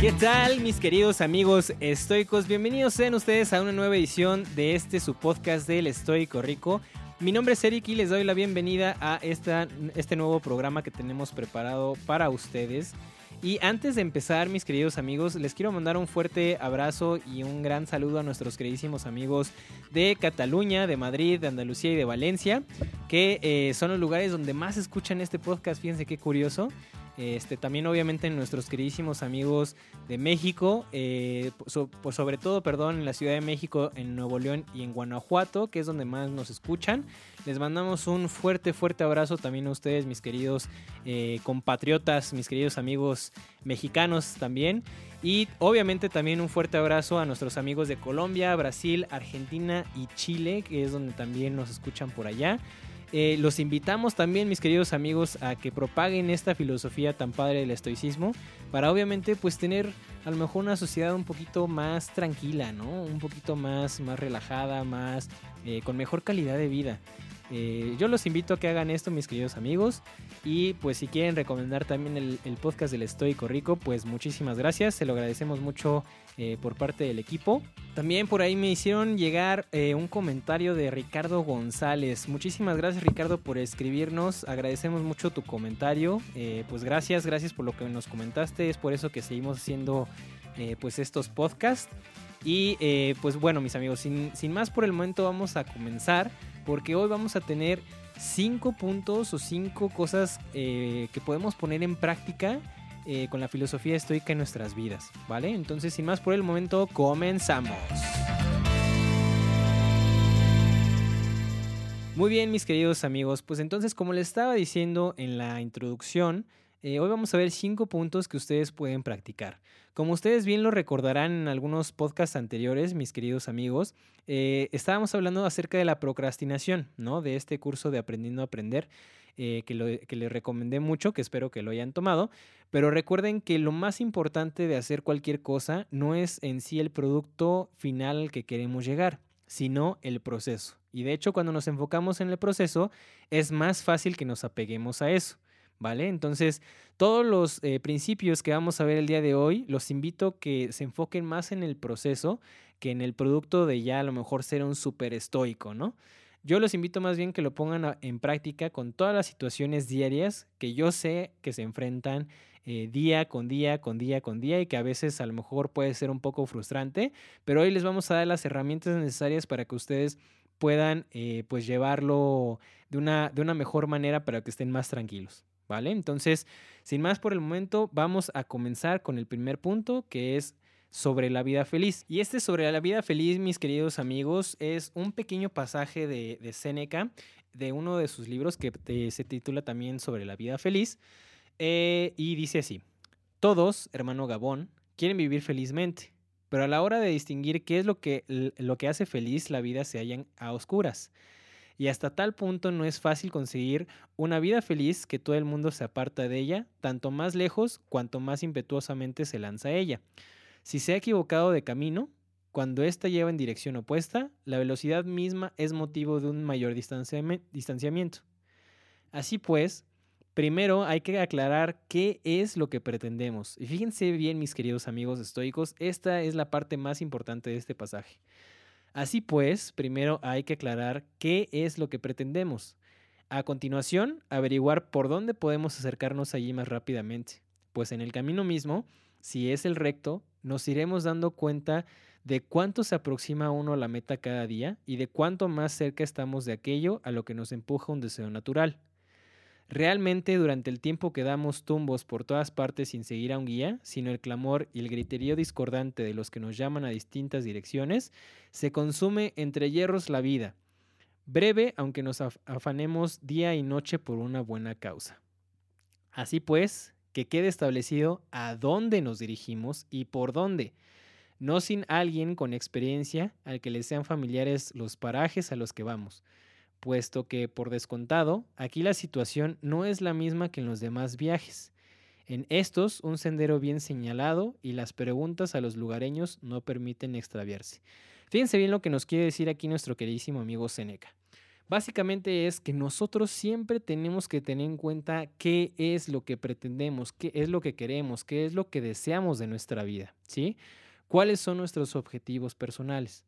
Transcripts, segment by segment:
¿Qué tal mis queridos amigos estoicos? Bienvenidos sean ustedes a una nueva edición de este su podcast del Estoico Rico. Mi nombre es Eric y les doy la bienvenida a esta, este nuevo programa que tenemos preparado para ustedes. Y antes de empezar, mis queridos amigos, les quiero mandar un fuerte abrazo y un gran saludo a nuestros queridísimos amigos de Cataluña, de Madrid, de Andalucía y de Valencia, que eh, son los lugares donde más escuchan este podcast. Fíjense qué curioso. Este, también obviamente nuestros queridísimos amigos de México, eh, pues sobre todo, perdón, en la Ciudad de México, en Nuevo León y en Guanajuato, que es donde más nos escuchan. Les mandamos un fuerte, fuerte abrazo también a ustedes, mis queridos eh, compatriotas, mis queridos amigos mexicanos también. Y obviamente también un fuerte abrazo a nuestros amigos de Colombia, Brasil, Argentina y Chile, que es donde también nos escuchan por allá. Eh, los invitamos también, mis queridos amigos, a que propaguen esta filosofía tan padre del estoicismo para obviamente pues tener a lo mejor una sociedad un poquito más tranquila, ¿no? Un poquito más, más relajada, más eh, con mejor calidad de vida. Eh, yo los invito a que hagan esto, mis queridos amigos. Y pues si quieren recomendar también el, podcast del Estoico Rico, pues muchísimas gracias. Se lo agradecemos mucho eh, por parte del equipo. También por ahí me hicieron llegar eh, un comentario de Ricardo González. Muchísimas gracias Ricardo por escribirnos. Agradecemos mucho tu comentario. pues gracias, gracias por lo que nos comentaste. Es por eso que seguimos haciendo pues estos podcasts. Y pues bueno mis amigos, sin, sin más por el momento vamos a comenzar porque hoy vamos a tener cinco puntos o cinco cosas eh, que podemos poner en práctica eh, con la filosofía estoica en nuestras vidas, ¿vale? Entonces, sin más por el momento, comenzamos. Muy bien, mis queridos amigos, pues entonces, como les estaba diciendo en la introducción, eh, hoy vamos a ver cinco puntos que ustedes pueden practicar. Como ustedes bien lo recordarán en algunos podcasts anteriores, mis queridos amigos, eh, estábamos hablando acerca de la procrastinación, ¿no? De este curso de Aprendiendo a Aprender. Eh, que, que les recomendé mucho, que espero que lo hayan tomado. Pero recuerden que lo más importante de hacer cualquier cosa no es en sí el producto final al que queremos llegar, sino el proceso. Y de hecho, cuando nos enfocamos en el proceso, es más fácil que nos apeguemos a eso. ¿Vale? Entonces, todos los eh, principios que vamos a ver el día de hoy, los invito que se enfoquen más en el proceso que en el producto de ya a lo mejor ser un súper estoico, ¿no? Yo los invito más bien que lo pongan en práctica con todas las situaciones diarias que yo sé que se enfrentan eh, día con día, con día, con día y que a veces a lo mejor puede ser un poco frustrante, pero hoy les vamos a dar las herramientas necesarias para que ustedes puedan eh, pues llevarlo de una, de una mejor manera para que estén más tranquilos. Entonces, sin más por el momento, vamos a comenzar con el primer punto, que es sobre la vida feliz. Y este sobre la vida feliz, mis queridos amigos, es un pequeño pasaje de, de Séneca, de uno de sus libros que se titula también sobre la vida feliz, eh, y dice así, todos, hermano Gabón, quieren vivir felizmente, pero a la hora de distinguir qué es lo que, lo que hace feliz la vida se hallan a oscuras y hasta tal punto no es fácil conseguir una vida feliz que todo el mundo se aparta de ella, tanto más lejos cuanto más impetuosamente se lanza a ella. Si se ha equivocado de camino, cuando ésta lleva en dirección opuesta, la velocidad misma es motivo de un mayor distanciamiento. Así pues, primero hay que aclarar qué es lo que pretendemos. Y fíjense bien, mis queridos amigos estoicos, esta es la parte más importante de este pasaje. Así pues, primero hay que aclarar qué es lo que pretendemos. A continuación, averiguar por dónde podemos acercarnos allí más rápidamente. Pues en el camino mismo, si es el recto, nos iremos dando cuenta de cuánto se aproxima uno a la meta cada día y de cuánto más cerca estamos de aquello a lo que nos empuja un deseo natural. Realmente durante el tiempo que damos tumbos por todas partes sin seguir a un guía, sino el clamor y el griterío discordante de los que nos llaman a distintas direcciones, se consume entre hierros la vida, breve aunque nos afanemos día y noche por una buena causa. Así pues, que quede establecido a dónde nos dirigimos y por dónde, no sin alguien con experiencia al que le sean familiares los parajes a los que vamos, puesto que, por descontado, aquí la situación no es la misma que en los demás viajes. En estos, un sendero bien señalado y las preguntas a los lugareños no permiten extraviarse. Fíjense bien lo que nos quiere decir aquí nuestro queridísimo amigo Seneca. Básicamente es que nosotros siempre tenemos que tener en cuenta qué es lo que pretendemos, qué es lo que queremos, qué es lo que deseamos de nuestra vida, ¿sí? ¿Cuáles son nuestros objetivos personales?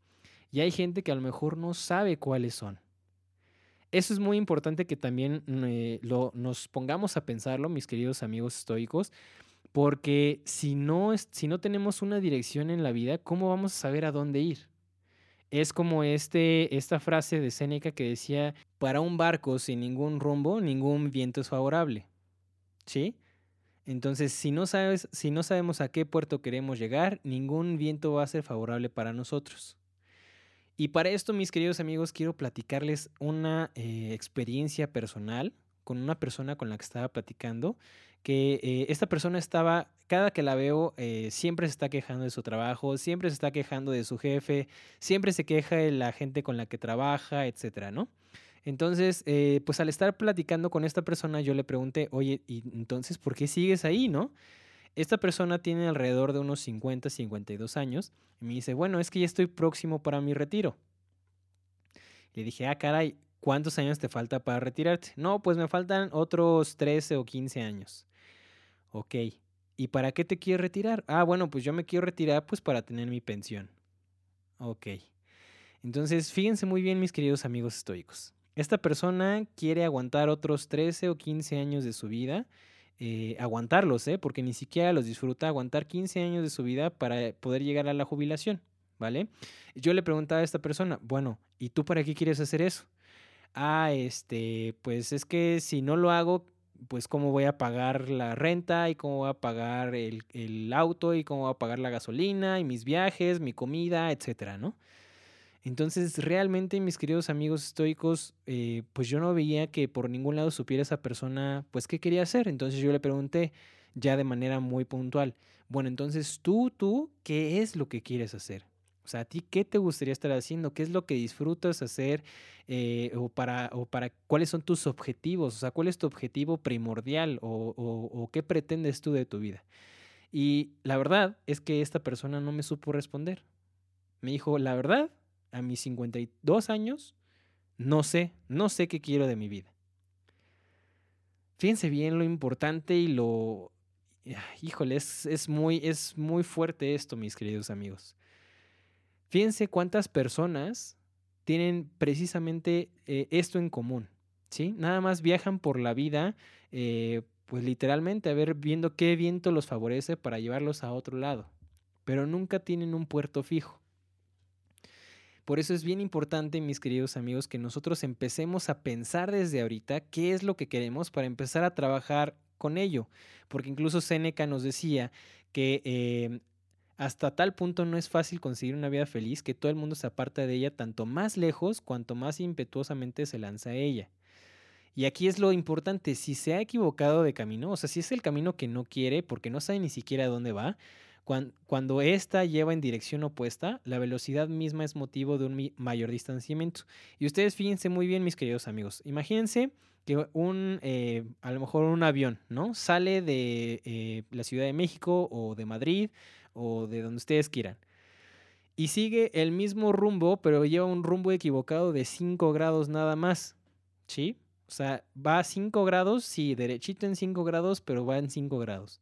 Y hay gente que a lo mejor no sabe cuáles son. Eso es muy importante que también eh, lo, nos pongamos a pensarlo, mis queridos amigos estoicos, porque si no, si no tenemos una dirección en la vida, ¿cómo vamos a saber a dónde ir? Es como este, esta frase de Séneca que decía, para un barco sin ningún rumbo, ningún viento es favorable. ¿Sí? Entonces, si no, sabes, si no sabemos a qué puerto queremos llegar, ningún viento va a ser favorable para nosotros. Y para esto, mis queridos amigos, quiero platicarles una eh, experiencia personal con una persona con la que estaba platicando, que eh, esta persona estaba, cada que la veo, eh, siempre se está quejando de su trabajo, siempre se está quejando de su jefe, siempre se queja de la gente con la que trabaja, etcétera, ¿no? Entonces, pues al estar platicando con esta persona, yo le pregunté, oye, ¿y entonces por qué sigues ahí, no? Esta persona tiene alrededor de unos 50, 52 años y me dice, bueno, es que ya estoy próximo para mi retiro. Le dije, ah, caray, ¿cuántos años te falta para retirarte? No, pues me faltan otros 13 o 15 años. Ok, ¿y para qué te quieres retirar? Ah, bueno, pues yo me quiero retirar pues para tener mi pensión. Ok. Entonces, fíjense muy bien, mis queridos amigos estoicos. Esta persona quiere aguantar otros 13 o 15 años de su vida, eh, aguantarlos, ¿eh? porque ni siquiera los disfruta, aguantar 15 años de su vida para poder llegar a la jubilación, ¿vale? Yo le preguntaba a esta persona, bueno, ¿y tú para qué quieres hacer eso? Ah, este, pues es que si no lo hago, pues cómo voy a pagar la renta y cómo voy a pagar el, el auto y cómo voy a pagar la gasolina y mis viajes, mi comida, etcétera, ¿no? Entonces, realmente, mis queridos amigos estoicos, eh, pues yo no veía que por ningún lado supiera esa persona, pues, qué quería hacer. Entonces yo le pregunté ya de manera muy puntual, bueno, entonces tú, tú, ¿qué es lo que quieres hacer? O sea, ¿a ti qué te gustaría estar haciendo? ¿Qué es lo que disfrutas hacer? Eh, o, para, o para cuáles son tus objetivos? O sea, ¿cuál es tu objetivo primordial? O, o qué pretendes tú de tu vida? Y la verdad es que esta persona no me supo responder. Me dijo, la verdad, a mis 52 años, no sé, no sé qué quiero de mi vida. Fíjense bien lo importante y lo... Híjole, es, muy, es muy fuerte esto, mis queridos amigos. Fíjense cuántas personas tienen precisamente eh, esto en común, ¿sí? Nada más viajan por la vida, eh, pues literalmente a ver viendo qué viento los favorece para llevarlos a otro lado, pero nunca tienen un puerto fijo. Por eso es bien importante, mis queridos amigos, que nosotros empecemos a pensar desde ahorita qué es lo que queremos para empezar a trabajar con ello. Porque incluso Seneca nos decía que eh, hasta tal punto no es fácil conseguir una vida feliz que todo el mundo se aparta de ella tanto más lejos cuanto más impetuosamente se lanza a ella. Y aquí es lo importante, si se ha equivocado de camino, o sea, si es el camino que no quiere porque no sabe ni siquiera a dónde va, cuando, ésta lleva en dirección opuesta, la velocidad misma es motivo de un mayor distanciamiento. Y ustedes fíjense muy bien, mis queridos amigos. Imagínense que un, eh, a lo mejor un avión, ¿no? Sale de eh, la Ciudad de México o de Madrid o de donde ustedes quieran. Y sigue el mismo rumbo, pero lleva un rumbo equivocado de 5 grados nada más. ¿Sí? O sea, va a 5 grados, sí, derechito en 5 grados, pero va en 5 grados.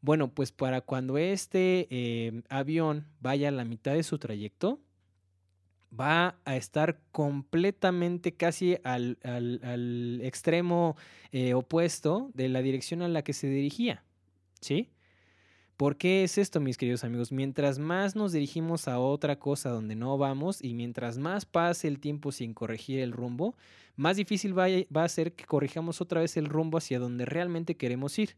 Bueno, pues para cuando este em, avión vaya a la mitad de su trayecto, va a estar completamente casi al, extremo eh, opuesto de la dirección a la que se dirigía. ¿Sí? ¿Por qué es esto, mis queridos amigos? Mientras más nos dirigimos a otra cosa donde no vamos y mientras más pase el tiempo sin corregir el rumbo, más difícil va a ser que corrijamos otra vez el rumbo hacia donde realmente queremos ir.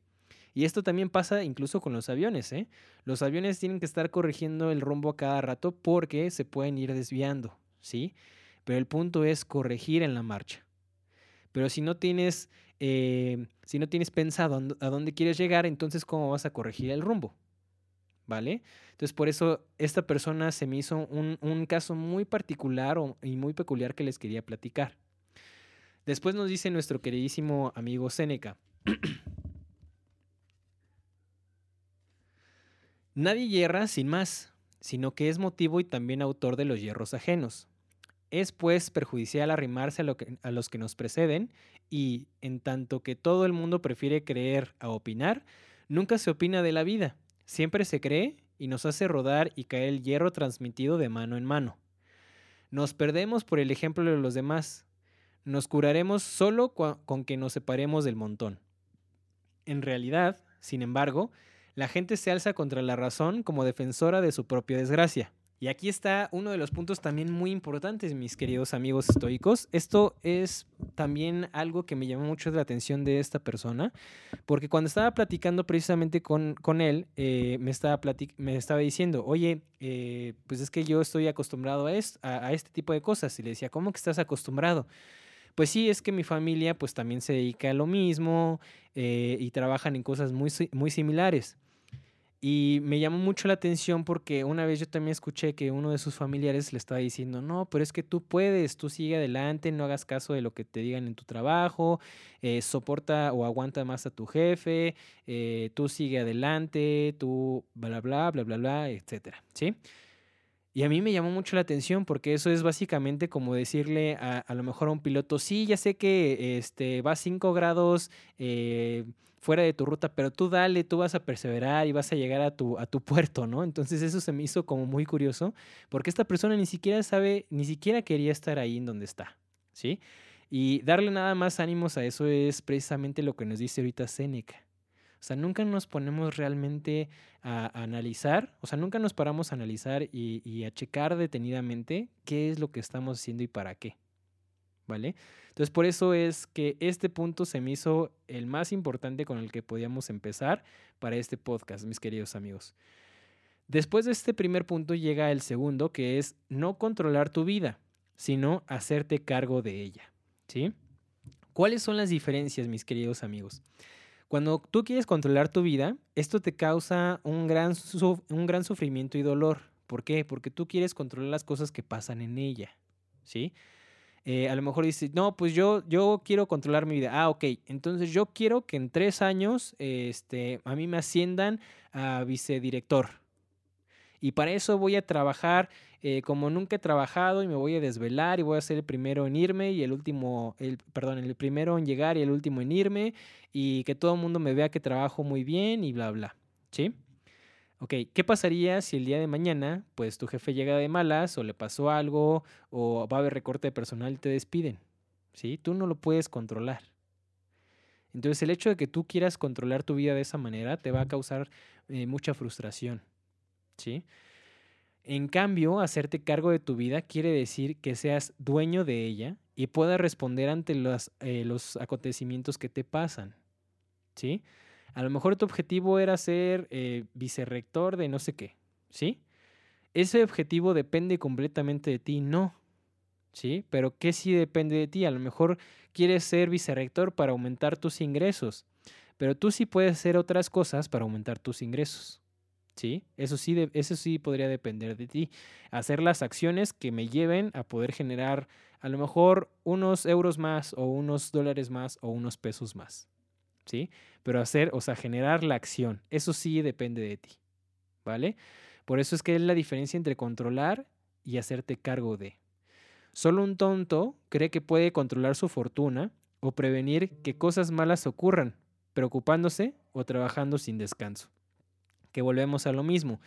Y esto también pasa incluso con los aviones. ¿eh? Los aviones tienen que estar corrigiendo el rumbo a cada rato porque se pueden ir desviando, ¿sí? Pero el punto es corregir en la marcha. Pero si no tienes, eh, si no tienes pensado a dónde quieres llegar, entonces ¿cómo vas a corregir el rumbo? ¿Vale? Entonces por eso esta persona se me hizo un, caso muy particular y muy peculiar que les quería platicar. Después nos dice nuestro queridísimo amigo Seneca. Nadie hierra sin más, sino que es motivo y también autor de los hierros ajenos. Es pues perjudicial arrimarse a, a los que nos preceden y, en tanto que todo el mundo prefiere creer a opinar, nunca se opina de la vida, siempre se cree y nos hace rodar y caer el hierro transmitido de mano en mano. Nos perdemos por el ejemplo de los demás, nos curaremos solo con que nos separemos del montón. En realidad, sin embargo, la gente se alza contra la razón como defensora de su propia desgracia. Y aquí está uno de los puntos también muy importantes, mis queridos amigos estoicos. Esto es también algo que me llamó mucho la atención de esta persona, porque cuando estaba platicando precisamente con, con él, eh, me, estaba me estaba diciendo, oye, eh, pues es que yo estoy acostumbrado a, a, este tipo de cosas. Y le decía, ¿cómo que estás acostumbrado? Pues sí, es que mi familia pues también se dedica a lo mismo eh, y trabajan en cosas muy, muy similares. Y me llamó mucho la atención porque una vez yo también escuché que uno de sus familiares le estaba diciendo, no, pero es que tú puedes, tú sigue adelante, no hagas caso de lo que te digan en tu trabajo, eh, soporta o aguanta más a tu jefe, eh, tú sigue adelante, tú bla, bla, bla, bla, bla, etcétera, ¿sí? Y a mí me llamó mucho la atención porque eso es básicamente como decirle a, a lo mejor a un piloto, sí, ya sé que este, va a 5 grados, eh, fuera de tu ruta, pero tú dale, tú vas a perseverar y vas a llegar a tu, a tu puerto, ¿no? Entonces eso se me hizo como muy curioso, porque esta persona ni siquiera sabe, ni siquiera quería estar ahí en donde está, ¿sí? Y darle nada más ánimos a eso es precisamente lo que nos dice ahorita Seneca. O sea, nunca nos ponemos realmente a, analizar, o sea, nunca nos paramos a analizar y, y a checar detenidamente qué es lo que estamos haciendo y para qué. ¿Vale? Entonces, por eso es que este punto se me hizo el más importante con el que podíamos empezar para este podcast, mis queridos amigos. Después de este primer punto llega el segundo, que es no controlar tu vida, sino hacerte cargo de ella. ¿Sí? ¿Cuáles son las diferencias, mis queridos amigos? Cuando tú quieres controlar tu vida, esto te causa un gran, un gran sufrimiento y dolor. ¿Por qué? Porque tú quieres controlar las cosas que pasan en ella. ¿Sí? Eh, a lo mejor dices, no, pues yo, yo quiero controlar mi vida. Ah, ok. Entonces yo quiero que en tres años este, a mí me asciendan a vicedirector. Y para eso voy a trabajar eh, como nunca he trabajado y me voy a desvelar y voy a ser el primero en irme y el último, el, perdón, el primero en llegar y el último en irme y que todo el mundo me vea que trabajo muy bien y bla, bla. ¿Sí? Ok, ¿qué pasaría si el día de mañana, pues tu jefe llega de malas o le pasó algo o va a haber recorte de personal y te despiden? ¿Sí? Tú no lo puedes controlar. Entonces el hecho de que tú quieras controlar tu vida de esa manera te va a causar eh, mucha frustración. ¿Sí? En cambio, hacerte cargo de tu vida quiere decir que seas dueño de ella y puedas responder ante los, eh, los acontecimientos que te pasan. ¿Sí? A lo mejor tu objetivo era ser eh, vicerrector de no sé qué, ¿sí? Ese objetivo depende completamente de ti, no. ¿Sí? Pero ¿qué sí depende de ti? A lo mejor quieres ser vicerrector para aumentar tus ingresos, pero tú sí puedes hacer otras cosas para aumentar tus ingresos. ¿Sí? Eso sí, eso sí podría depender de ti. Hacer las acciones que me lleven a poder generar a lo mejor unos euros más o unos dólares más o unos pesos más. ¿sí? Pero hacer, o sea, generar la acción, eso sí depende de ti, ¿vale? Por eso es que es la diferencia entre controlar y hacerte cargo de. Solo un tonto cree que puede controlar su fortuna o prevenir que cosas malas ocurran, preocupándose o trabajando sin descanso. Que volvemos a lo mismo.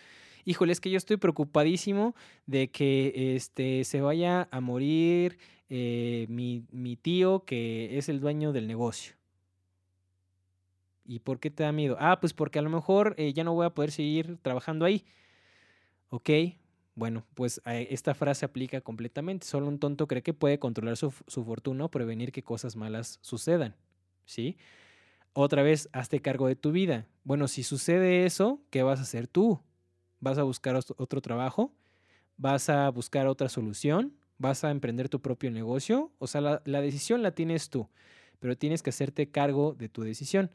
Híjole, es que yo estoy preocupadísimo de que este, se vaya a morir eh, mi, mi tío que es el dueño del negocio. ¿Y por qué te da miedo? Ah, pues porque a lo mejor eh, ya no voy a poder seguir trabajando ahí. Ok, bueno, pues eh, esta frase aplica completamente. Solo un tonto cree que puede controlar su, fortuna o prevenir que cosas malas sucedan. ¿Sí? Otra vez, hazte cargo de tu vida. Bueno, si sucede eso, ¿qué vas a hacer tú? ¿Vas a buscar otro trabajo? ¿Vas a buscar otra solución? ¿Vas a emprender tu propio negocio? O sea, la, la decisión la tienes tú, pero tienes que hacerte cargo de tu decisión.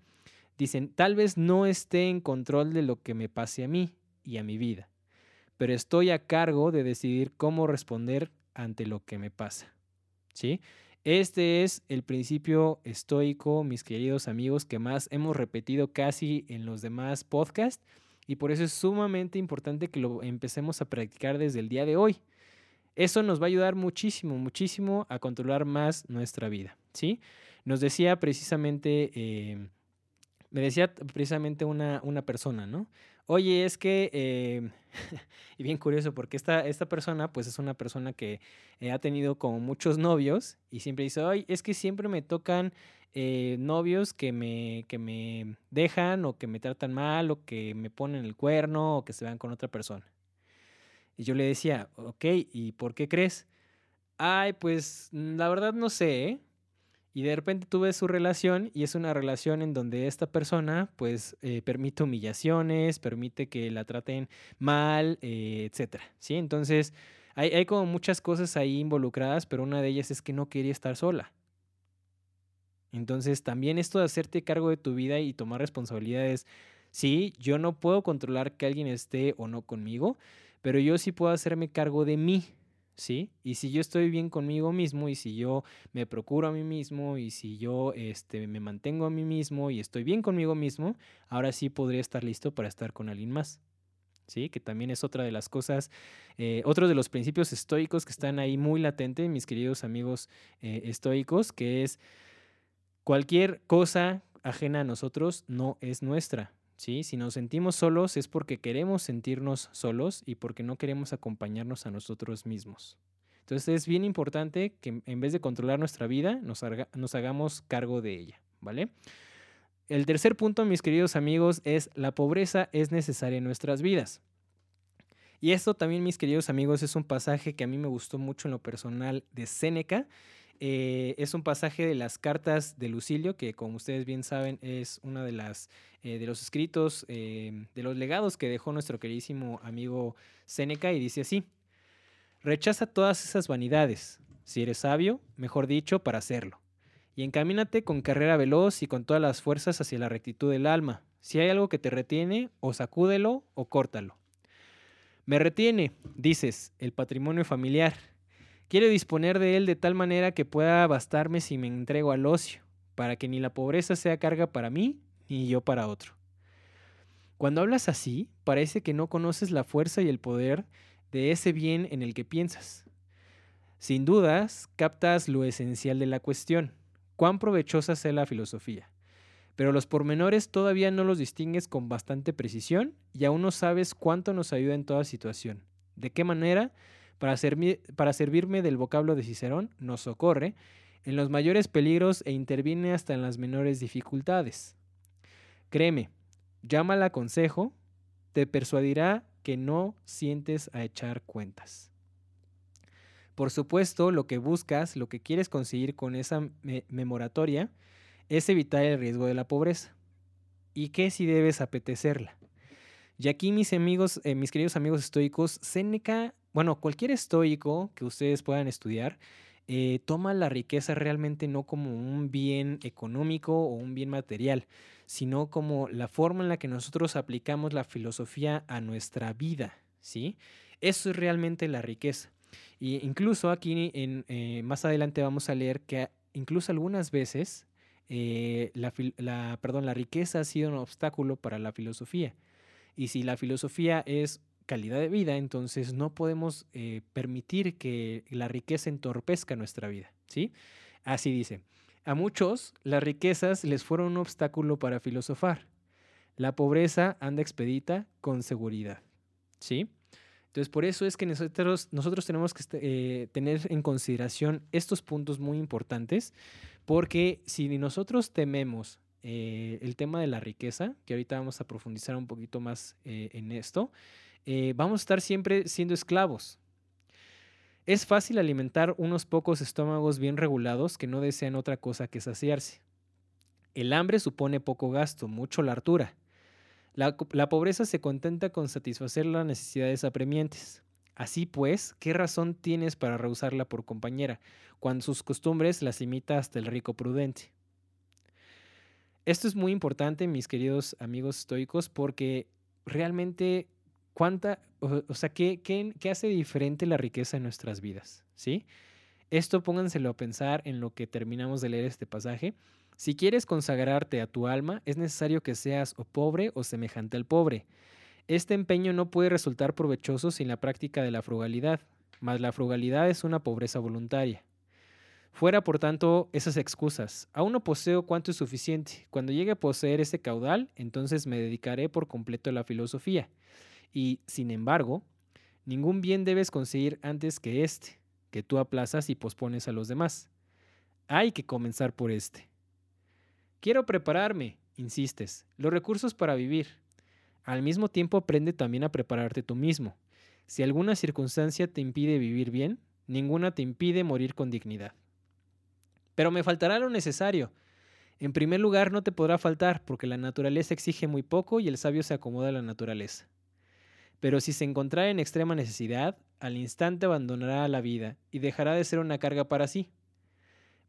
Dicen, tal vez no esté en control de lo que me pase a mí y a mi vida, pero estoy a cargo de decidir cómo responder ante lo que me pasa. ¿Sí? Este es el principio estoico, mis queridos amigos, que más hemos repetido casi en los demás podcasts y por eso es sumamente importante que lo empecemos a practicar desde el día de hoy. Eso nos va a ayudar muchísimo, muchísimo a controlar más nuestra vida, ¿sí? Nos decía precisamente, eh, me decía precisamente una, una persona, ¿no? Oye, es que, eh, y bien curioso, porque esta, esta persona, pues es una persona que eh, ha tenido como muchos novios y siempre dice, oye, es que siempre me tocan eh, novios que me, que me dejan o que me tratan mal o que me ponen el cuerno o que se van con otra persona. Y yo le decía, ok, ¿y por qué crees? Ay, pues la verdad no sé, ¿eh? Y de repente tú ves su relación y es una relación en donde esta persona pues eh, permite humillaciones, permite que la traten mal, eh, etc. ¿sí? Entonces hay, hay como muchas cosas ahí involucradas, pero una de ellas es que no quería estar sola. Entonces también esto de hacerte cargo de tu vida y tomar responsabilidades, sí, yo no puedo controlar que alguien esté o no conmigo, pero yo sí puedo hacerme cargo de mí. ¿Sí? Y si yo estoy bien conmigo mismo y si yo me procuro a mí mismo y si yo este, me mantengo a mí mismo y estoy bien conmigo mismo, ahora sí podría estar listo para estar con alguien más. ¿Sí? Que también es otra de las cosas, eh, otro de los principios estoicos que están ahí muy latentes, mis queridos amigos eh, estoicos, que es cualquier cosa ajena a nosotros no es nuestra. ¿Sí? Si nos sentimos solos es porque queremos sentirnos solos y porque no queremos acompañarnos a nosotros mismos. Entonces es bien importante que en vez de controlar nuestra vida, nos, hagamos cargo de ella, ¿vale? El tercer punto, mis queridos amigos, es la pobreza es necesaria en nuestras vidas. Y esto también, mis queridos amigos, es un pasaje que a mí me gustó mucho en lo personal de Séneca eh, es un pasaje de las cartas de Lucilio, que como ustedes bien saben es uno de, las, eh, de los escritos, eh, de los legados que dejó nuestro queridísimo amigo Séneca y dice así, rechaza todas esas vanidades, si eres sabio, mejor dicho, para hacerlo, y encamínate con carrera veloz y con todas las fuerzas hacia la rectitud del alma. Si hay algo que te retiene, o sacúdelo o córtalo. Me retiene, dices, el patrimonio familiar Quiero disponer de él de tal manera que pueda bastarme si me entrego al ocio, para que ni la pobreza sea carga para mí, ni yo para otro. Cuando hablas así, parece que no conoces la fuerza y el poder de ese bien en el que piensas. Sin dudas, captas lo esencial de la cuestión, cuán provechosa sea la filosofía. Pero los pormenores todavía no los distingues con bastante precisión y aún no sabes cuánto nos ayuda en toda situación, de qué manera para, servirme del vocablo de Cicerón, nos socorre en los mayores peligros e interviene hasta en las menores dificultades. Créeme, llámala consejo, te persuadirá que no sientes a echar cuentas. Por supuesto, lo que buscas, lo que quieres conseguir con esa memoratoria, es evitar el riesgo de la pobreza. ¿Y qué si debes apetecerla? Y aquí, mis amigos, eh, mis queridos amigos estoicos, Séneca bueno, cualquier estoico que ustedes puedan estudiar, eh, toma la riqueza realmente no como un bien económico o un bien material, sino como la forma en la que nosotros aplicamos la filosofía a nuestra vida, ¿sí? Eso es realmente la riqueza. Y incluso aquí en, eh, más adelante vamos a leer que incluso algunas veces eh, la, la riqueza ha sido un obstáculo para la filosofía. Y si la filosofía es calidad de vida, entonces no podemos eh, permitir que la riqueza entorpezca nuestra vida, ¿sí? Así dice, a muchos las riquezas les fueron un obstáculo para filosofar. La pobreza anda expedita con seguridad, ¿sí? Entonces, por eso es que nosotros, nosotros tenemos que eh, tener en consideración estos puntos muy importantes, porque si nosotros tememos eh, el tema de la riqueza, que ahorita vamos a profundizar un poquito más en esto, eh, vamos a estar siempre siendo esclavos. Es fácil alimentar unos pocos estómagos bien regulados que no desean otra cosa que saciarse. El hambre supone poco gasto, mucho la hartura. La, la pobreza se contenta con satisfacer las necesidades apremiantes. Así pues, ¿qué razón tienes para rehusarla por compañera, cuando sus costumbres las imita hasta el rico prudente? Esto es muy importante, mis queridos amigos estoicos, porque realmente ¿Cuánta, o, sea, ¿qué, qué, hace diferente la riqueza en nuestras vidas? ¿Sí? Esto pónganselo a pensar en lo que terminamos de leer este pasaje. Si quieres consagrarte a tu alma, es necesario que seas o pobre o semejante al pobre. Este empeño no puede resultar provechoso sin la práctica de la frugalidad. mas la frugalidad es una pobreza voluntaria. Fuera, por tanto, esas excusas. Aún no poseo cuanto es suficiente. Cuando llegue a poseer ese caudal, entonces me dedicaré por completo a la filosofía. Y, sin embargo, ningún bien debes conseguir antes que este, que tú aplazas y pospones a los demás. Hay que comenzar por este. Quiero prepararme, insistes, los recursos para vivir. Al mismo tiempo aprende también a prepararte tú mismo. Si alguna circunstancia te impide vivir bien, ninguna te impide morir con dignidad. Pero me faltará lo necesario. En primer lugar, no te podrá faltar, porque la naturaleza exige muy poco y el sabio se acomoda a la naturaleza. Pero si se encontrara en extrema necesidad, al instante abandonará la vida y dejará de ser una carga para sí.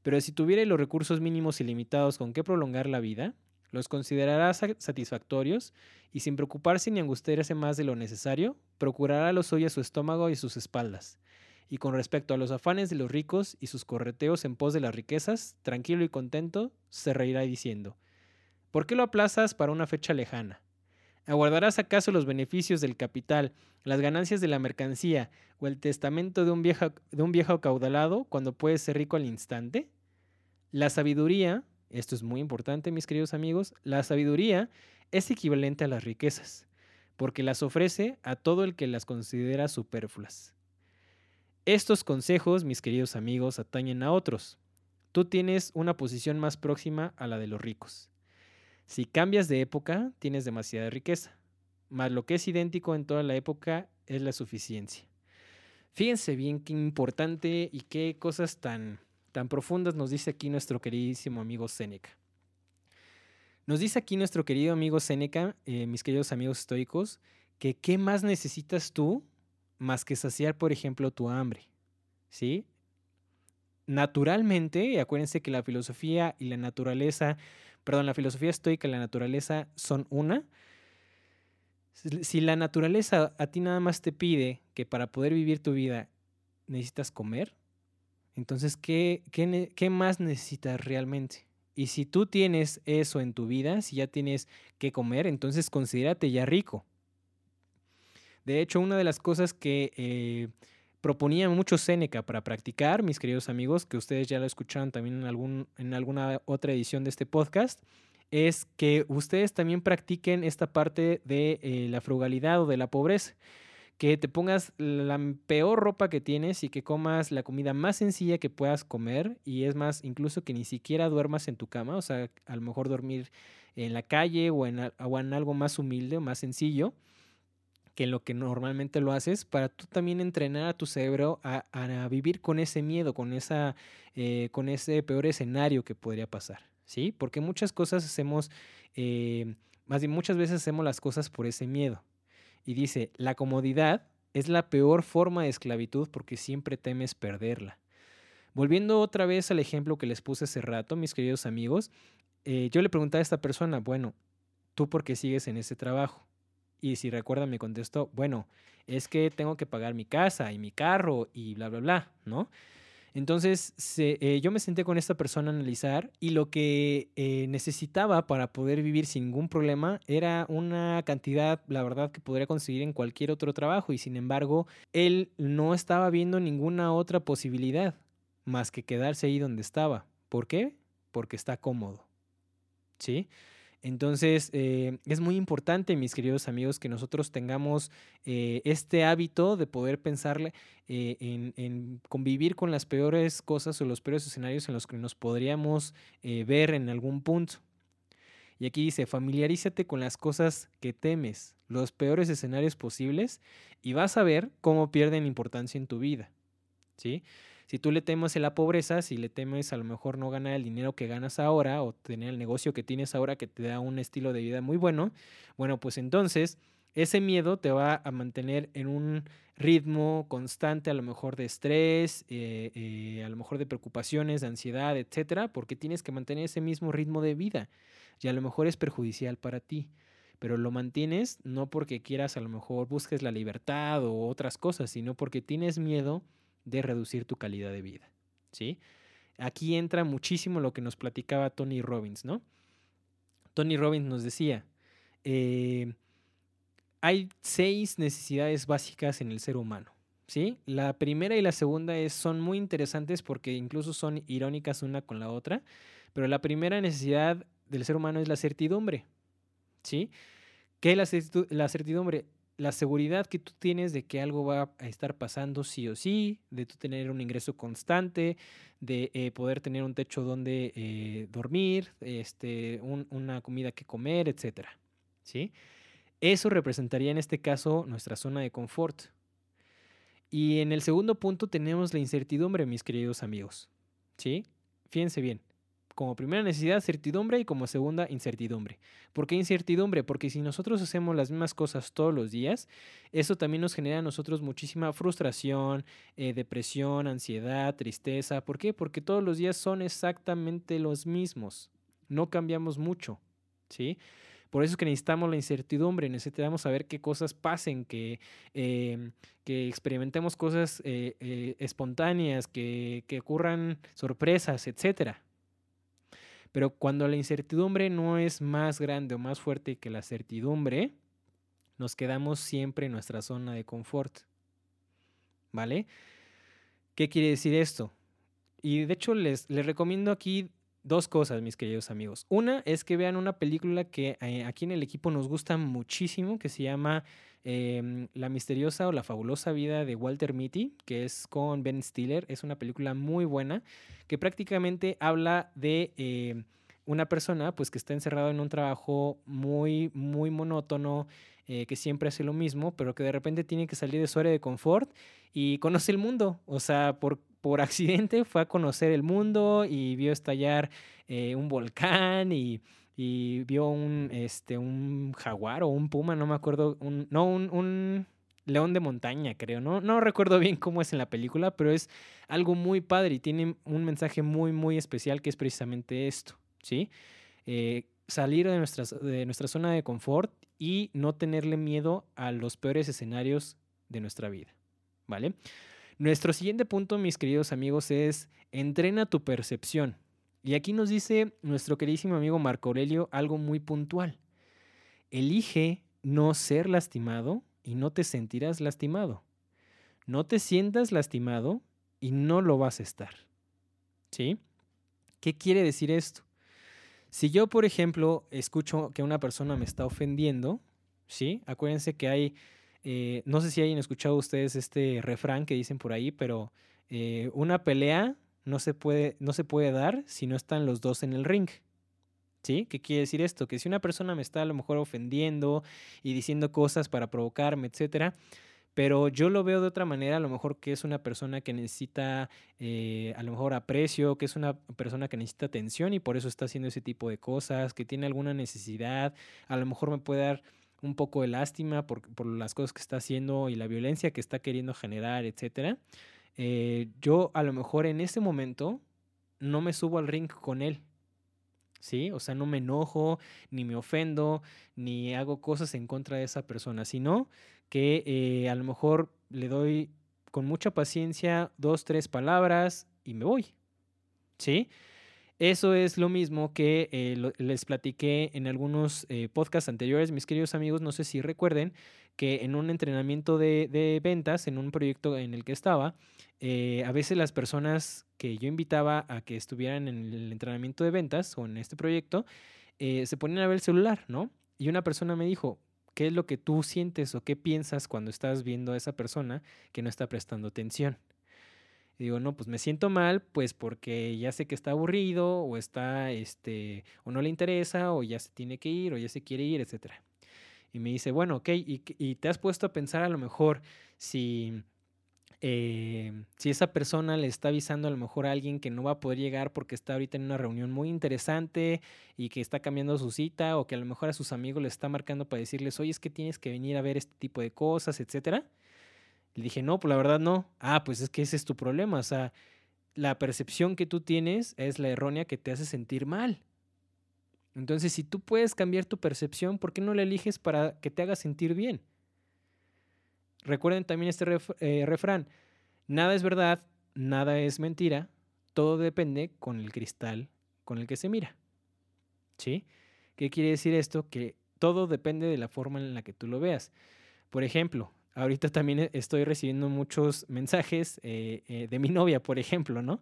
Pero si tuviera los recursos mínimos ilimitados con que prolongar la vida, los considerará satisfactorios y sin preocuparse ni angustiarse más de lo necesario, procurará lo suyo a su estómago y sus espaldas, y con respecto a los afanes de los ricos y sus correteos en pos de las riquezas, tranquilo y contento, se reirá diciendo, ¿por qué lo aplazas para una fecha lejana? ¿Aguardarás acaso los beneficios del capital, las ganancias de la mercancía o el testamento de un viejo, de un viejo caudalado cuando puedes ser rico al instante? La sabiduría, esto es muy importante mis queridos amigos, la sabiduría es equivalente a las riquezas, porque las ofrece a todo el que las considera superfluas. Estos consejos, mis queridos amigos, atañen a otros. Tú tienes una posición más próxima a la de los ricos. Si cambias de época, tienes demasiada riqueza, mas lo que es idéntico en toda la época es la suficiencia. Fíjense bien qué importante y qué cosas tan, tan profundas nos dice aquí nuestro queridísimo amigo Séneca. Nos dice aquí nuestro querido amigo Séneca, eh, mis queridos amigos estoicos, que qué más necesitas tú más que saciar, por ejemplo, tu hambre. ¿Sí? Naturalmente, acuérdense que la filosofía y la naturaleza, perdón, la filosofía estoica y la naturaleza son una. Si la naturaleza a ti nada más te pide que para poder vivir tu vida necesitas comer, entonces, ¿qué, qué, qué más necesitas realmente? Y si tú tienes eso en tu vida, si ya tienes que comer, entonces considérate ya rico. De hecho, una de las cosas que eh, proponía mucho Seneca para practicar, mis queridos amigos, que ustedes ya lo escucharon también en, algún, en alguna otra edición de este podcast, es que ustedes también practiquen esta parte de eh, la frugalidad o de la pobreza. Que te pongas la peor ropa que tienes y que comas la comida más sencilla que puedas comer. Y es más, incluso que ni siquiera duermas en tu cama. O sea, a lo mejor dormir en la calle o en, o en algo más humilde o más sencillo que lo que normalmente lo haces para tú también entrenar a tu cerebro a, vivir con ese miedo, con, esa, eh, con ese peor escenario que podría pasar, ¿sí? Porque muchas cosas hacemos, eh, más bien muchas veces hacemos las cosas por ese miedo. Y dice, la comodidad es la peor forma de esclavitud porque siempre temes perderla. Volviendo otra vez al ejemplo que les puse hace rato, mis queridos amigos, eh, yo le pregunté a esta persona, bueno, ¿tú por qué sigues en ese trabajo? Y si recuerdan, me contestó, bueno, es que tengo que pagar mi casa y mi carro y bla, bla, bla, ¿no? Entonces eh, yo me senté con esta persona a analizar y lo que eh, necesitaba para poder vivir sin ningún problema era una cantidad, la verdad, que podría conseguir en cualquier otro trabajo y sin embargo él no estaba viendo ninguna otra posibilidad más que quedarse ahí donde estaba. ¿Por qué? Porque está cómodo. ¿Sí? Entonces, eh, es muy importante, mis queridos amigos, que nosotros tengamos eh, este hábito de poder pensarle eh, en, convivir con las peores cosas o los peores escenarios en los que nos podríamos ver en algún punto. Y aquí dice, familiarízate con las cosas que temes, los peores escenarios posibles, y vas a ver cómo pierden importancia en tu vida. ¿Sí? Si tú le temes a la pobreza, si le temes a lo mejor no ganar el dinero que ganas ahora o tener el negocio que tienes ahora que te da un estilo de vida muy bueno, bueno, pues entonces ese miedo te va a mantener en un ritmo constante, a lo mejor de estrés, eh, eh, a lo mejor de preocupaciones, de ansiedad, etcétera, porque tienes que mantener ese mismo ritmo de vida y a lo mejor es perjudicial para ti. Pero lo mantienes no porque quieras, a lo mejor busques la libertad o otras cosas, sino porque tienes miedo de reducir tu calidad de vida. ¿sí? Aquí entra muchísimo lo que nos platicaba Tony Robbins, ¿no? Tony Robbins nos decía, eh, hay seis necesidades básicas en el ser humano, ¿sí? La primera y la segunda es, son muy interesantes porque incluso son irónicas una con la otra, pero la primera necesidad del ser humano es la certidumbre, ¿sí? ¿Qué es la certidumbre? La seguridad que tú tienes de que algo va a estar pasando sí o sí, de tú tener un ingreso constante, de eh, poder tener un techo donde eh, dormir, este, una comida que comer, etcétera, ¿sí? Eso representaría en este caso nuestra zona de confort. Y en el segundo punto tenemos la incertidumbre, mis queridos amigos. ¿Sí? Fíjense bien. Como primera necesidad, certidumbre y como segunda, incertidumbre. ¿Por qué incertidumbre? Porque si nosotros hacemos las mismas cosas todos los días, eso también nos genera a nosotros muchísima frustración, eh, depresión, ansiedad, tristeza. ¿Por qué? Porque todos los días son exactamente los mismos. No cambiamos mucho. ¿Sí? Por eso es que necesitamos la incertidumbre, necesitamos saber qué cosas pasen, que, em, que experimentemos cosas eh, eh, espontáneas, que, que ocurran sorpresas, etc. Pero cuando la incertidumbre no es más grande o más fuerte que la certidumbre, nos quedamos siempre en nuestra zona de confort. ¿Vale? ¿Qué quiere decir esto? Y de hecho les, recomiendo aquí dos cosas, mis queridos amigos. Una es que vean una película que eh, aquí en el equipo nos gusta muchísimo, que se llama em, La misteriosa o la fabulosa vida de Walter Mitty, que es con Ben Stiller. Es una película muy buena que prácticamente habla de em, una persona pues que está encerrado en un trabajo muy, muy monótono, eh, que siempre hace lo mismo, pero que de repente tiene que salir de su área de confort y conoce el mundo. O sea, por por accidente fue a conocer el mundo y vio estallar eh, un volcán y, vio un, este, un jaguar o un puma, no me acuerdo, un, no, un, león de montaña, creo, ¿no? No recuerdo bien cómo es en la película, pero es algo muy padre y tiene un mensaje muy, muy especial que es precisamente esto, ¿sí? Eh, salir de, de nuestra zona de confort y no tenerle miedo a los peores escenarios de nuestra vida, ¿vale? Nuestro siguiente punto, mis queridos amigos, es entrena tu percepción. Y aquí nos dice nuestro queridísimo amigo Marco Aurelio algo muy puntual. Elige no ser lastimado y no te sentirás lastimado. No te sientas lastimado y no lo vas a estar. ¿Sí? ¿Qué quiere decir esto? Si yo, por ejemplo, escucho que una persona me está ofendiendo, ¿sí? Acuérdense que hay eh, no sé si hayan escuchado ustedes este refrán que dicen por ahí, pero eh, una pelea no se, puede, no se puede dar si no están los dos en el ring. ¿Sí? ¿Qué quiere decir esto? Que si una persona me está a lo mejor ofendiendo y diciendo cosas para provocarme, etcétera, pero yo lo veo de otra manera, a lo mejor que es una persona que necesita eh, a lo mejor aprecio, que es una persona que necesita atención y por eso está haciendo ese tipo de cosas, que tiene alguna necesidad, a lo mejor me puede dar un poco de lástima por, las cosas que está haciendo y la violencia que está queriendo generar, etcétera, eh, yo a lo mejor en ese momento no me subo al ring con él. ¿Sí? O sea, no me enojo, ni me ofendo, ni hago cosas en contra de esa persona, sino que eh, a lo mejor le doy con mucha paciencia dos, tres palabras y me voy. ¿Sí? Eso es lo mismo que eh, les platiqué en algunos eh, podcasts anteriores, mis queridos amigos, no sé si recuerden que en un entrenamiento de, ventas, en un proyecto en el que estaba, eh, a veces las personas que yo invitaba a que estuvieran en el entrenamiento de ventas o en este proyecto, se ponían a ver el celular, ¿no? Y una persona me dijo, ¿qué es lo que tú sientes o qué piensas cuando estás viendo a esa persona que no está prestando atención? Y digo, no, pues me siento mal, pues porque ya sé que está aburrido, o está, este, o no le interesa, o ya se tiene que ir, o ya se quiere ir, etc. Y me dice, bueno, ok, y, te has puesto a pensar a lo mejor si, eh, si esa persona le está avisando a lo mejor a alguien que no va a poder llegar porque está ahorita en una reunión muy interesante y que está cambiando su cita, o que a lo mejor a sus amigos le está marcando para decirles, oye, es que tienes que venir a ver este tipo de cosas, etcétera le dije, no, pues la verdad no. Ah, pues es que ese es tu problema. O sea, la percepción que tú tienes es la errónea que te hace sentir mal. Entonces, si tú puedes cambiar tu percepción, ¿por qué no la eliges para que te haga sentir bien? Recuerden también este eh, refrán, nada es verdad, nada es mentira, todo depende con el cristal con el que se mira. ¿Sí? ¿Qué quiere decir esto? Que todo depende de la forma en la que tú lo veas. Por ejemplo, ahorita también e, estoy recibiendo muchos mensajes eh, eh, de mi novia, por ejemplo, ¿no?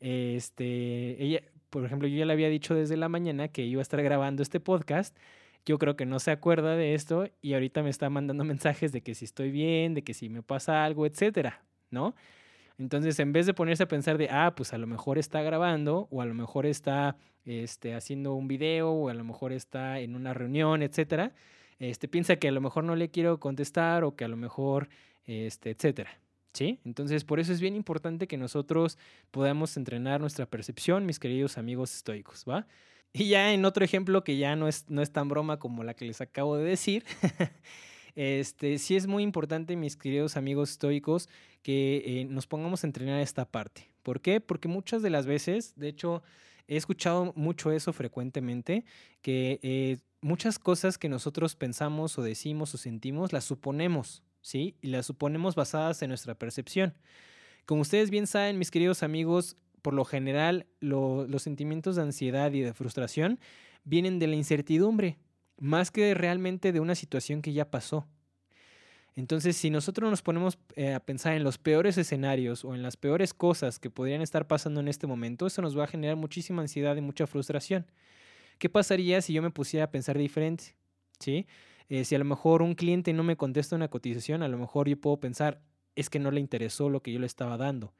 Este, ella, por ejemplo, yo ya le había dicho desde la mañana que iba a estar grabando este podcast. Yo creo que no se acuerda de esto y ahorita me está mandando mensajes de que si estoy bien, de que si me pasa algo, etcétera, ¿no? Entonces, en vez de ponerse a pensar de, ah, pues a lo mejor está grabando, o a lo mejor está este, haciendo un video, o a lo mejor está en una reunión, etcétera, este, piensa que a lo mejor no le quiero contestar, o que a lo mejor, este, etcétera. ¿Sí? Entonces, por eso es bien importante que nosotros podamos entrenar nuestra percepción, mis queridos amigos estoicos, ¿va? Y ya en otro ejemplo que ya no es, no es tan broma como la que les acabo de decir, este, sí es muy importante, mis queridos amigos estoicos, que eh, nos pongamos a entrenar esta parte. ¿Por qué? Porque muchas de las veces, de hecho, he escuchado mucho eso frecuentemente, que eh, muchas cosas que nosotros pensamos o decimos o sentimos las suponemos, ¿sí? Y las suponemos basadas en nuestra percepción. Como ustedes bien saben, mis queridos amigos, por lo general los sentimientos de ansiedad y de frustración vienen de la incertidumbre, más que realmente de una situación que ya pasó. Entonces, si nosotros nos ponemos eh, a pensar en los peores escenarios o en las peores cosas que podrían estar pasando en este momento, eso nos va a generar muchísima ansiedad y mucha frustración. ¿Qué pasaría si yo me pusiera a pensar diferente? ¿Sí? Eh, si a lo mejor un cliente no me contesta una cotización, a lo mejor yo puedo pensar, es que no le interesó lo que yo le estaba dando.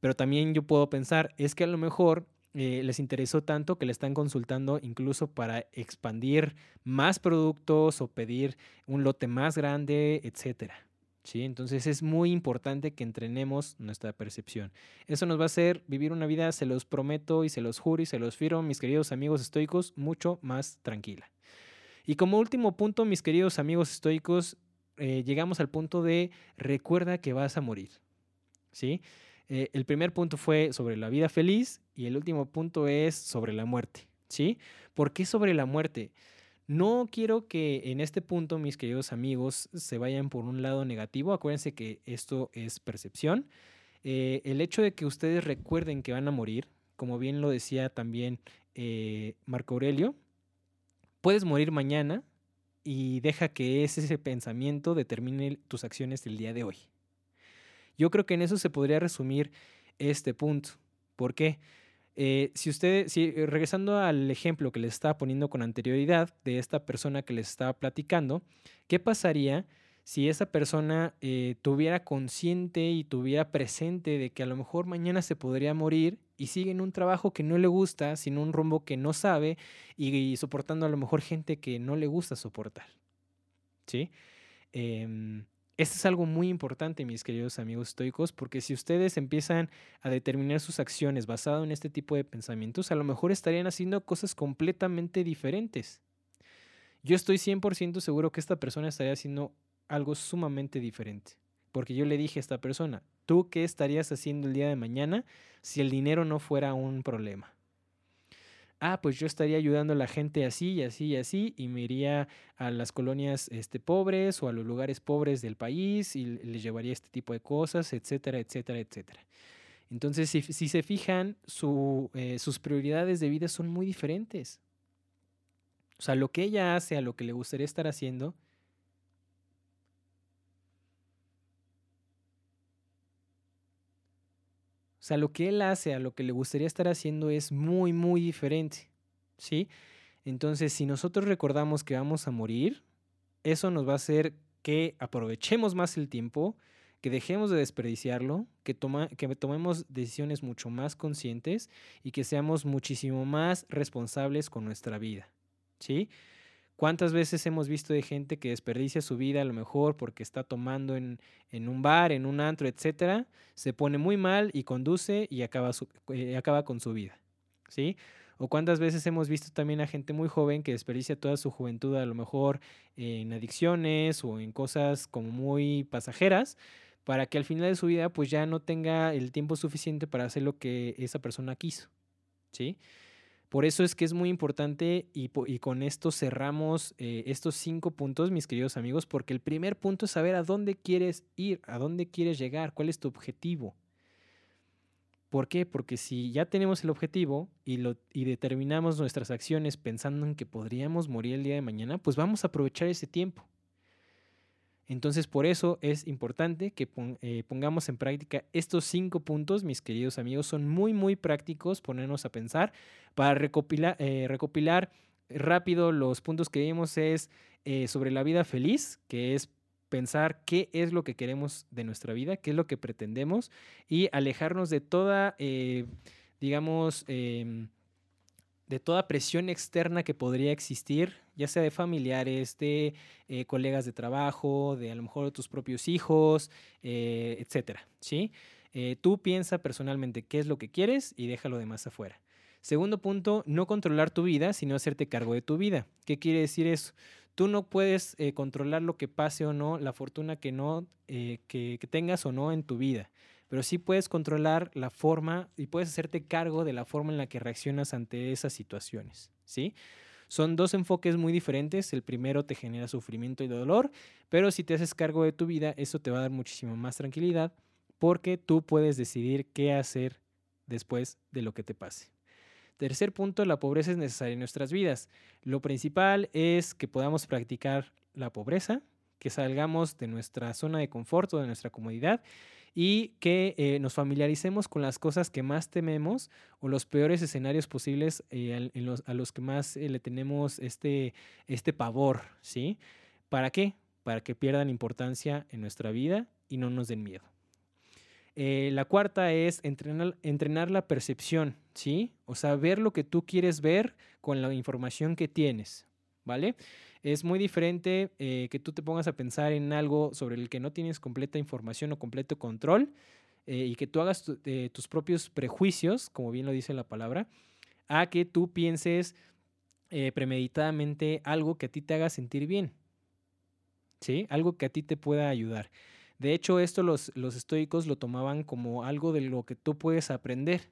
Pero también yo puedo pensar, es que a lo mejor eh, les interesó tanto que le están consultando incluso para expandir más productos o pedir un lote más grande, etcétera. ¿Sí? Entonces es muy importante que entrenemos nuestra percepción. Eso nos va a hacer vivir una vida, se los prometo y se los juro y se los firmo, mis queridos amigos estoicos, mucho más tranquila. Y como último punto, mis queridos amigos estoicos, eh, llegamos al punto de recuerda que vas a morir. ¿Sí? Eh, el primer punto fue sobre la vida feliz y el último punto es sobre la muerte. ¿Sí? ¿Por qué sobre la muerte? No quiero que en este punto, mis queridos amigos, se vayan por un lado negativo. Acuérdense que esto es percepción. Eh, el hecho de que ustedes recuerden que van a morir, como bien lo decía también eh, Marco Aurelio, puedes morir mañana y deja que ese pensamiento determine tus acciones del día de hoy. Yo creo que en eso se podría resumir este punto. ¿Por qué? Eh, si usted, eh, regresando al ejemplo que les estaba poniendo con anterioridad de esta persona que les estaba platicando, ¿qué pasaría si esa persona eh, tuviera consciente y tuviera presente de que a lo mejor mañana se podría morir y sigue en un trabajo que no le gusta, sin un rumbo que no sabe y, soportando a lo mejor gente que no le gusta soportar? ¿Sí? Em, esto es algo muy importante, mis queridos amigos estoicos, porque si ustedes empiezan a determinar sus acciones basado en este tipo de pensamientos, a lo mejor estarían haciendo cosas completamente diferentes. Yo estoy 100% seguro que esta persona estaría haciendo algo sumamente diferente, porque yo le dije a esta persona, ¿tú qué estarías haciendo el día de mañana si el dinero no fuera un problema? Ah, pues yo estaría ayudando a la gente así y así y así, y me iría a las colonias este, pobres o a los lugares pobres del país y les llevaría este tipo de cosas, etcétera, etcétera, etcétera. Entonces, si, se fijan, eh, sus prioridades de vida son muy diferentes. O sea, lo que ella hace a lo que le gustaría estar haciendo, O sea, lo que él hace a lo que le gustaría estar haciendo es muy, muy diferente. ¿Sí? Entonces, si nosotros recordamos que vamos a morir, eso nos va a hacer que aprovechemos más el tiempo, que dejemos de desperdiciarlo, que, toma, que tomemos decisiones mucho más conscientes y que seamos muchísimo más responsables con nuestra vida. ¿Sí? ¿Cuántas veces hemos visto de gente que desperdicia su vida a lo mejor porque está tomando en, un bar, en un antro, etcétera? Se pone muy mal y conduce y acaba, eh, acaba con su vida. ¿Sí? O cuántas veces hemos visto también a gente muy joven que desperdicia toda su juventud a lo mejor en adicciones o en cosas como muy pasajeras para que al final de su vida pues ya no tenga el tiempo suficiente para hacer lo que esa persona quiso. ¿Sí? Por eso es que es muy importante y, con esto cerramos eh, estos cinco puntos, mis queridos amigos, porque el primer punto es saber a dónde quieres ir, a dónde quieres llegar, cuál es tu objetivo. ¿Por qué? Porque si ya tenemos el objetivo y, lo, y determinamos nuestras acciones pensando en que podríamos morir el día de mañana, pues vamos a aprovechar ese tiempo. Entonces, por eso es importante que eh, pongamos en práctica estos cinco puntos, mis queridos amigos. Son muy, muy prácticos ponernos a pensar. Para recopilar, eh, recopilar rápido los puntos que vimos es eh, sobre la vida feliz, que es pensar qué es lo que queremos de nuestra vida, qué es lo que pretendemos y alejarnos de toda, digamos, em, de toda presión externa que podría existir, ya sea de familiares, de eh, colegas de trabajo, de a lo mejor tus propios hijos, eh, etcétera, ¿sí? Eh, tú piensa personalmente qué es lo que quieres y déjalo de más afuera. Segundo punto, no controlar tu vida, sino hacerte cargo de tu vida. ¿Qué quiere decir eso? Tú no puedes controlar lo que pase o no, la fortuna que no que tengas o no en tu vida pero sí puedes controlar la forma y puedes hacerte cargo de la forma en la que reaccionas ante esas situaciones, ¿sí? Son dos enfoques muy diferentes. El primero te genera sufrimiento y dolor, pero si te haces cargo de tu vida, eso te va a dar muchísima más tranquilidad porque tú puedes decidir qué hacer después de lo que te pase. Tercer punto, la pobreza es necesaria en nuestras vidas. Lo principal es que podamos practicar la pobreza, que salgamos de nuestra zona de confort o de nuestra comodidad y que eh, nos familiaricemos con las cosas que más tememos o los peores escenarios posibles eh, a los que más eh, le tenemos este, este pavor, ¿sí? ¿Para qué? Para que pierdan importancia en nuestra vida y no nos den miedo. la cuarta es entrenar, entrenar la percepción, ¿sí? O sea, ver lo que tú quieres ver con la información que tienes, ¿vale? Es muy diferente eh, que tú te pongas a pensar en algo sobre el que no tienes completa información o completo control eh, y que tú hagas eh, tus propios prejuicios, como bien lo dice la palabra, a que tú pienses premeditadamente algo que a ti te haga sentir bien. ¿Sí? Algo que a ti te pueda ayudar. De hecho, esto los, los estoicos lo tomaban como algo de lo que tú puedes aprender.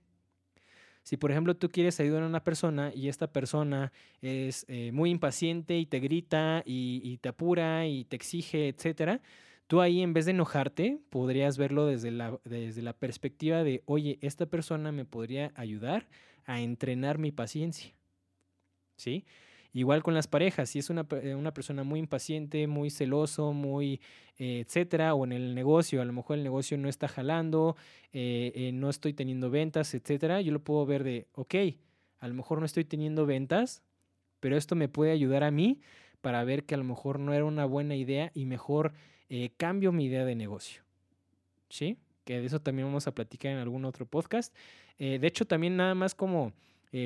Si, por ejemplo, tú quieres ayudar a una persona y esta persona es eh, muy impaciente y te grita y, te apura y te exige, etcétera, tú ahí en vez de enojarte, podrías verlo desde la, desde la perspectiva de, oye, esta persona me podría ayudar a entrenar mi paciencia. ¿Sí? Igual con las parejas, si es una, eh, una persona muy impaciente, muy celoso, muy eh, etcétera, o en el negocio, a lo mejor el negocio no está jalando, eh, no estoy teniendo ventas, etcétera, yo lo puedo ver de, ok, a lo mejor no estoy teniendo ventas, pero esto me puede ayudar a mí para ver que a lo mejor no era una buena idea y mejor cambio mi idea de negocio. ¿Sí? Que de eso también vamos a platicar en algún otro podcast. de hecho, también nada más como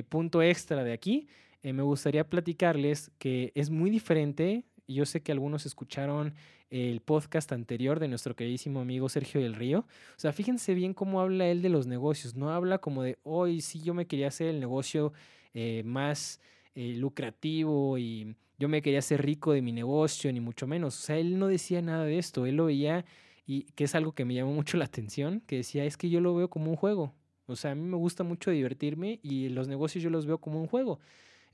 punto extra de aquí, eh, me gustaría platicarles que es muy diferente. Yo sé que algunos escucharon el podcast anterior de nuestro queridísimo amigo Sergio del Río. O sea, fíjense bien cómo habla él de los negocios. No habla como de, hoy sí yo me quería hacer el negocio eh, más eh, lucrativo y yo me quería hacer rico de mi negocio, ni mucho menos. O sea, él no decía nada de esto. Él lo veía y que es algo que me llamó mucho la atención, que decía, es que yo lo veo como un juego. O sea, a mí me gusta mucho divertirme y los negocios yo los veo como un juego.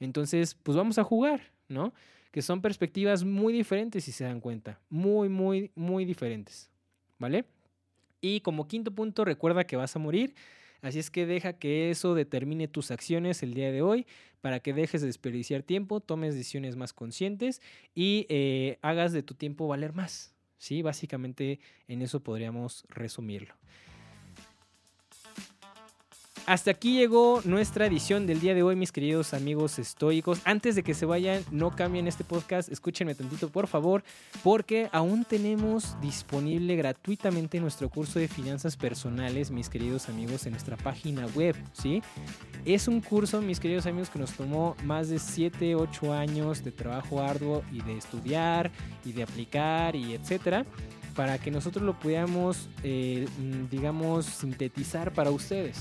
Entonces, pues vamos a jugar, ¿no? Que son perspectivas muy diferentes si se dan cuenta. Muy, muy, muy diferentes. ¿Vale? Y como quinto punto, recuerda que vas a morir. Así es que deja que eso determine tus acciones el día de hoy para que dejes de desperdiciar tiempo, tomes decisiones más conscientes y eh, hagas de tu tiempo valer más. Sí, básicamente en eso podríamos resumirlo. Hasta aquí llegó nuestra edición del día de hoy, mis queridos amigos estoicos. Antes de que se vayan, no cambien este podcast, escúchenme tantito, por favor, porque aún tenemos disponible gratuitamente nuestro curso de finanzas personales, mis queridos amigos, en nuestra página web, ¿sí? Es un curso, mis queridos amigos, que nos tomó más de 7, 8 años de trabajo arduo y de estudiar y de aplicar y etcétera para que nosotros lo pudiéramos, eh, digamos, sintetizar para ustedes.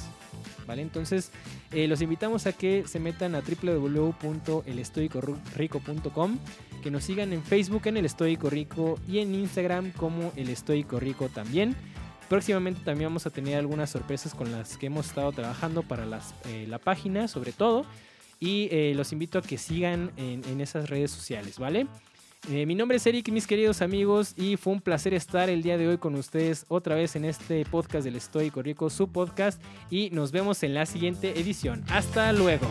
¿Vale? Entonces, eh, los invitamos a que se metan a www.elestoicorico.com, que nos sigan en Facebook en El Estoico Rico y en Instagram como El Estoico Rico también. Próximamente también vamos a tener algunas sorpresas con las que hemos estado trabajando para las, eh, la página, sobre todo. Y eh, los invito a que sigan en, en esas redes sociales, ¿vale? Eh, mi nombre es Eric, mis queridos amigos, y fue un placer estar el día de hoy con ustedes otra vez en este podcast del Estoico Rico, su podcast, y nos vemos en la siguiente edición. Hasta luego.